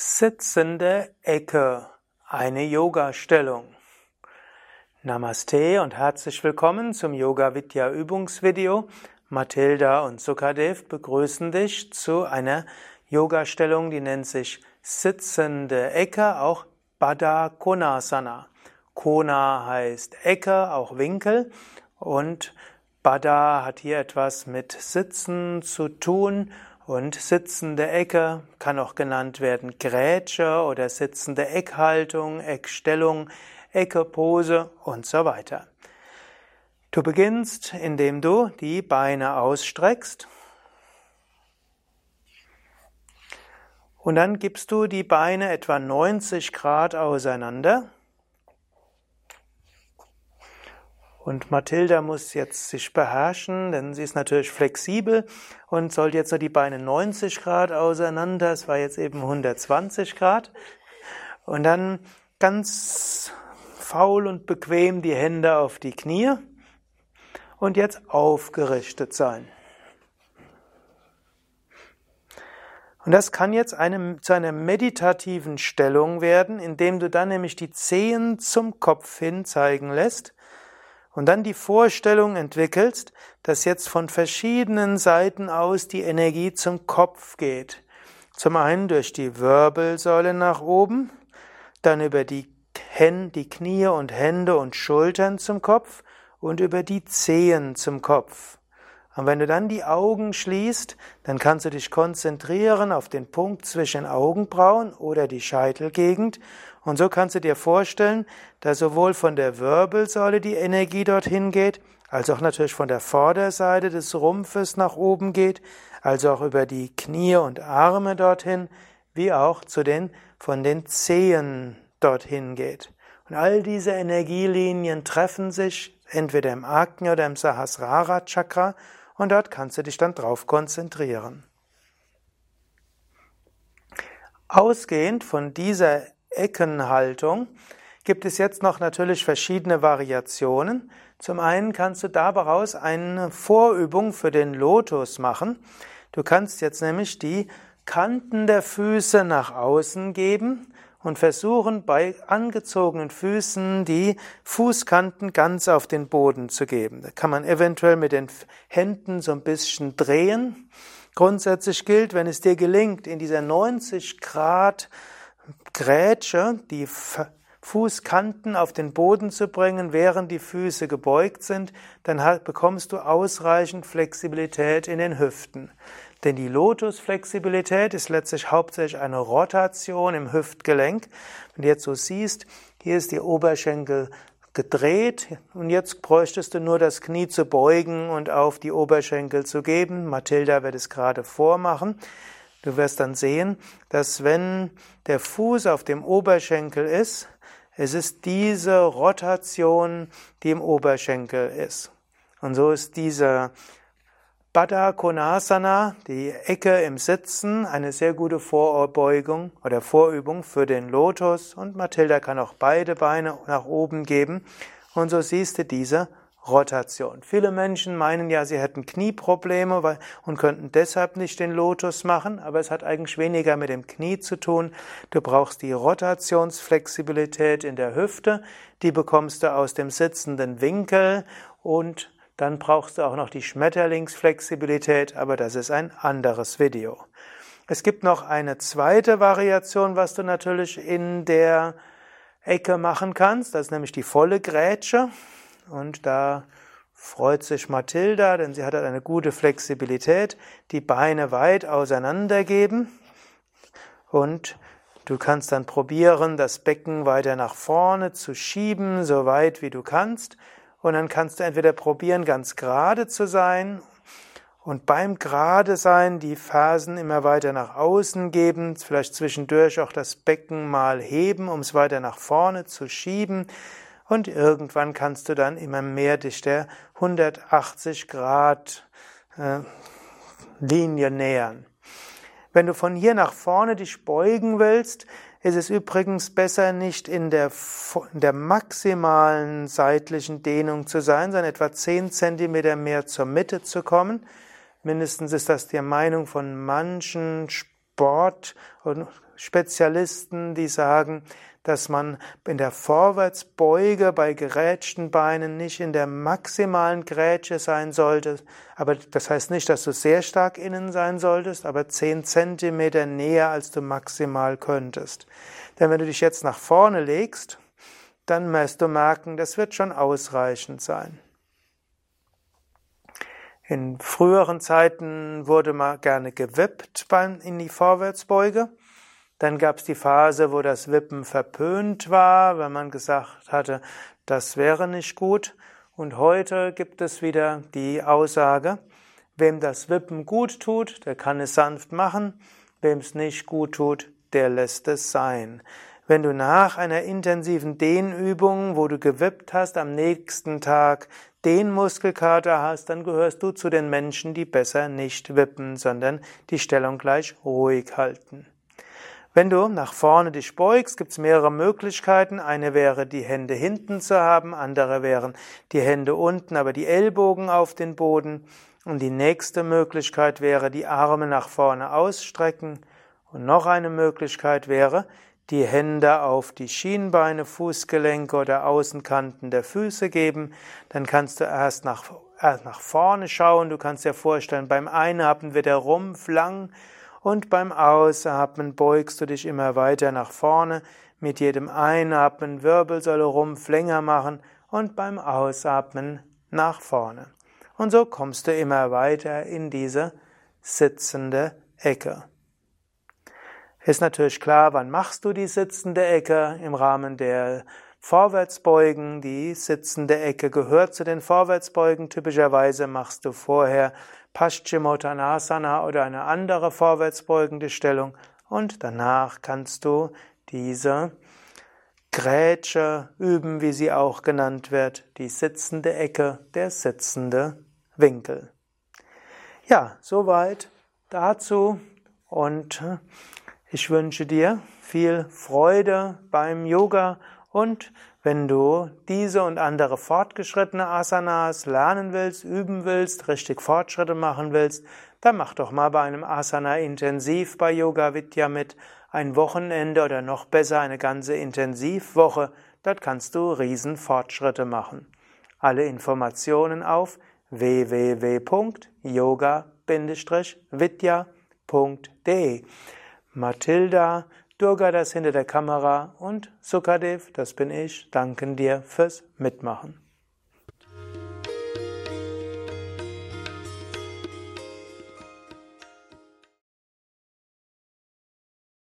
Sitzende Ecke, eine Yoga-Stellung. Namaste und herzlich willkommen zum Yoga Vidya Übungsvideo. Mathilda und Sukadev begrüßen dich zu einer Yoga-Stellung, die nennt sich Sitzende Ecke, auch Baddha Konasana. Kona heißt Ecke, auch Winkel und Baddha hat hier etwas mit Sitzen zu tun und sitzende Ecke kann auch genannt werden Grätsche oder sitzende Eckhaltung, Eckstellung, Eckepose und so weiter. Du beginnst, indem du die Beine ausstreckst und dann gibst du die Beine etwa 90 Grad auseinander Und Mathilda muss jetzt sich beherrschen, denn sie ist natürlich flexibel und sollte jetzt nur die Beine 90 Grad auseinander. Es war jetzt eben 120 Grad. Und dann ganz faul und bequem die Hände auf die Knie und jetzt aufgerichtet sein. Und das kann jetzt eine, zu einer meditativen Stellung werden, indem du dann nämlich die Zehen zum Kopf hin zeigen lässt und dann die Vorstellung entwickelst, dass jetzt von verschiedenen Seiten aus die Energie zum Kopf geht. Zum einen durch die Wirbelsäule nach oben, dann über die, Hände, die Knie und Hände und Schultern zum Kopf und über die Zehen zum Kopf. Und wenn du dann die Augen schließt, dann kannst du dich konzentrieren auf den Punkt zwischen Augenbrauen oder die Scheitelgegend und so kannst du dir vorstellen, dass sowohl von der Wirbelsäule die Energie dorthin geht, als auch natürlich von der Vorderseite des Rumpfes nach oben geht, also auch über die Knie und Arme dorthin, wie auch zu den, von den Zehen dorthin geht. Und all diese Energielinien treffen sich entweder im Agnya oder im Sahasrara Chakra und dort kannst du dich dann drauf konzentrieren. Ausgehend von dieser Eckenhaltung gibt es jetzt noch natürlich verschiedene Variationen. Zum einen kannst du daraus eine Vorübung für den Lotus machen. Du kannst jetzt nämlich die Kanten der Füße nach außen geben und versuchen bei angezogenen Füßen die Fußkanten ganz auf den Boden zu geben. Da kann man eventuell mit den Händen so ein bisschen drehen. Grundsätzlich gilt, wenn es dir gelingt, in dieser 90 Grad Grätsche, die Fußkanten auf den Boden zu bringen, während die Füße gebeugt sind, dann bekommst du ausreichend Flexibilität in den Hüften. Denn die Lotusflexibilität ist letztlich hauptsächlich eine Rotation im Hüftgelenk. Wenn du jetzt so siehst, hier ist die Oberschenkel gedreht und jetzt bräuchtest du nur das Knie zu beugen und auf die Oberschenkel zu geben. Mathilda wird es gerade vormachen. Du wirst dann sehen, dass wenn der Fuß auf dem Oberschenkel ist, es ist diese Rotation, die im Oberschenkel ist. Und so ist diese Baddha Konasana, die Ecke im Sitzen, eine sehr gute Vorbeugung oder Vorübung für den Lotus. Und Mathilda kann auch beide Beine nach oben geben. Und so siehst du diese Rotation. Viele Menschen meinen ja, sie hätten Knieprobleme und könnten deshalb nicht den Lotus machen, aber es hat eigentlich weniger mit dem Knie zu tun. Du brauchst die Rotationsflexibilität in der Hüfte, die bekommst du aus dem sitzenden Winkel und dann brauchst du auch noch die Schmetterlingsflexibilität, aber das ist ein anderes Video. Es gibt noch eine zweite Variation, was du natürlich in der Ecke machen kannst, das ist nämlich die volle Grätsche. Und da freut sich Mathilda, denn sie hat halt eine gute Flexibilität, die Beine weit auseinander geben und du kannst dann probieren, das Becken weiter nach vorne zu schieben, so weit wie du kannst. Und dann kannst du entweder probieren, ganz gerade zu sein und beim gerade sein die Fersen immer weiter nach außen geben, vielleicht zwischendurch auch das Becken mal heben, um es weiter nach vorne zu schieben und irgendwann kannst du dann immer mehr dich der 180 Grad äh, Linie nähern. Wenn du von hier nach vorne dich beugen willst, ist es übrigens besser, nicht in der, in der maximalen seitlichen Dehnung zu sein, sondern etwa 10 Zentimeter mehr zur Mitte zu kommen. Mindestens ist das die Meinung von manchen Sport und Spezialisten, die sagen, dass man in der Vorwärtsbeuge bei gerätschten Beinen nicht in der maximalen Grätsche sein sollte. Aber das heißt nicht, dass du sehr stark innen sein solltest, aber zehn Zentimeter näher, als du maximal könntest. Denn wenn du dich jetzt nach vorne legst, dann wirst du merken, das wird schon ausreichend sein. In früheren Zeiten wurde mal gerne gewippt in die Vorwärtsbeuge. Dann gab es die Phase, wo das Wippen verpönt war, wenn man gesagt hatte, das wäre nicht gut. Und heute gibt es wieder die Aussage, wem das Wippen gut tut, der kann es sanft machen, wem es nicht gut tut, der lässt es sein. Wenn du nach einer intensiven Dehnübung, wo du gewippt hast, am nächsten Tag Dehnmuskelkater hast, dann gehörst du zu den Menschen, die besser nicht wippen, sondern die Stellung gleich ruhig halten. Wenn du nach vorne dich beugst, gibt es mehrere Möglichkeiten. Eine wäre, die Hände hinten zu haben, andere wären die Hände unten, aber die Ellbogen auf den Boden. Und die nächste Möglichkeit wäre, die Arme nach vorne ausstrecken. Und noch eine Möglichkeit wäre, die Hände auf die Schienbeine, Fußgelenke oder Außenkanten der Füße geben. Dann kannst du erst nach, erst nach vorne schauen. Du kannst dir vorstellen, beim Einatmen wird der Rumpf lang und beim Ausatmen beugst du dich immer weiter nach vorne. Mit jedem Einatmen Wirbelsäule Rumpf länger machen und beim Ausatmen nach vorne. Und so kommst du immer weiter in diese sitzende Ecke. Ist natürlich klar, wann machst du die sitzende Ecke im Rahmen der Vorwärtsbeugen. Die sitzende Ecke gehört zu den Vorwärtsbeugen. Typischerweise machst du vorher Paschimottanasana oder eine andere vorwärtsbeugende Stellung und danach kannst du diese Grätsche üben, wie sie auch genannt wird, die sitzende Ecke, der sitzende Winkel. Ja, soweit dazu und ich wünsche dir viel Freude beim Yoga und wenn du diese und andere fortgeschrittene Asanas lernen willst, üben willst, richtig Fortschritte machen willst, dann mach doch mal bei einem Asana intensiv bei Yoga Vidya mit ein Wochenende oder noch besser eine ganze Intensivwoche. Dort kannst du Riesenfortschritte machen. Alle Informationen auf www.yoga-vidya.de Mathilda Durga, das hinter der Kamera und Sukadev, das bin ich, danken dir fürs Mitmachen.